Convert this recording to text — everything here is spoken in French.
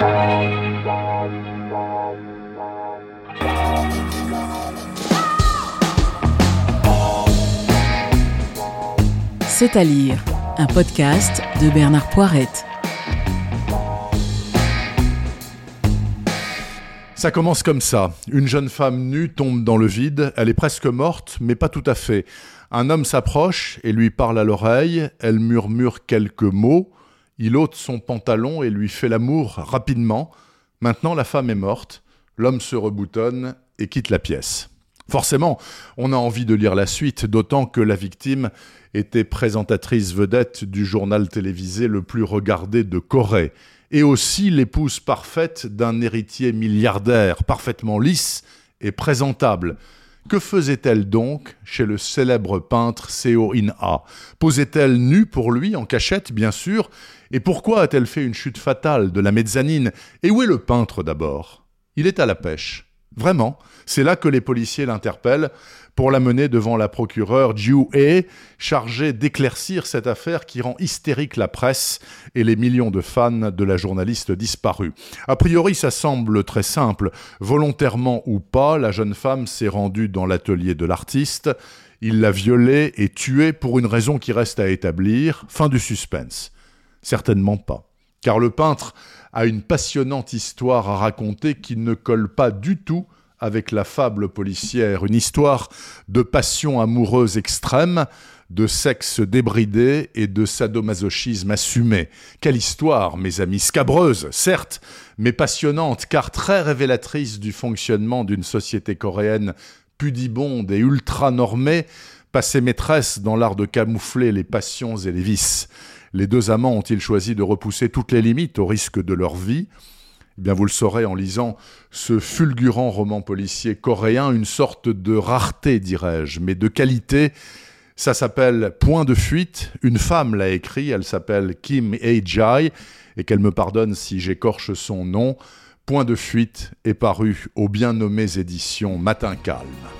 C'est à lire, un podcast de Bernard Poirette. Ça commence comme ça. Une jeune femme nue tombe dans le vide, elle est presque morte, mais pas tout à fait. Un homme s'approche et lui parle à l'oreille, elle murmure quelques mots, il ôte son pantalon et lui fait l'amour rapidement. Maintenant la femme est morte, l'homme se reboutonne et quitte la pièce. Forcément, on a envie de lire la suite, d'autant que la victime était présentatrice vedette du journal télévisé le plus regardé de Corée et aussi l'épouse parfaite d'un héritier milliardaire, parfaitement lisse et présentable. Que faisait-elle donc chez le célèbre peintre Seo In-ha Posait-elle nue pour lui, en cachette, bien sûr? Et pourquoi a-t-elle fait une chute fatale de la mezzanine? Et où est le peintre d'abord? Il est à la pêche. Vraiment, c'est là que les policiers l'interpellent pour la mener devant la procureure Jiu He, chargée d'éclaircir cette affaire qui rend hystérique la presse et les millions de fans de la journaliste disparue. A priori, ça semble très simple. Volontairement ou pas, la jeune femme s'est rendue dans l'atelier de l'artiste. Il l'a violée et tuée pour une raison qui reste à établir. Fin du suspense. Certainement pas. Car le peintre a une passionnante histoire à raconter qui ne colle pas du tout avec la fable policière, une histoire de passion amoureuse extrême, de sexe débridé et de sadomasochisme assumé. Quelle histoire, mes amis, scabreuse, certes, mais passionnante, car très révélatrice du fonctionnement d'une société coréenne pudibonde et ultra normée, passée maîtresse dans l'art de camoufler les passions et les vices. Les deux amants ont-ils choisi de repousser toutes les limites au risque de leur vie? Eh bien, vous le saurez en lisant ce fulgurant roman policier coréen, une sorte de rareté, dirais-je, mais de qualité. Ça s'appelle Point de fuite. Une femme l'a écrit. Elle s'appelle Kim Hee-jae. Et qu'elle me pardonne si j'écorche son nom. Point de fuite est paru aux bien nommées éditions Matin Calme.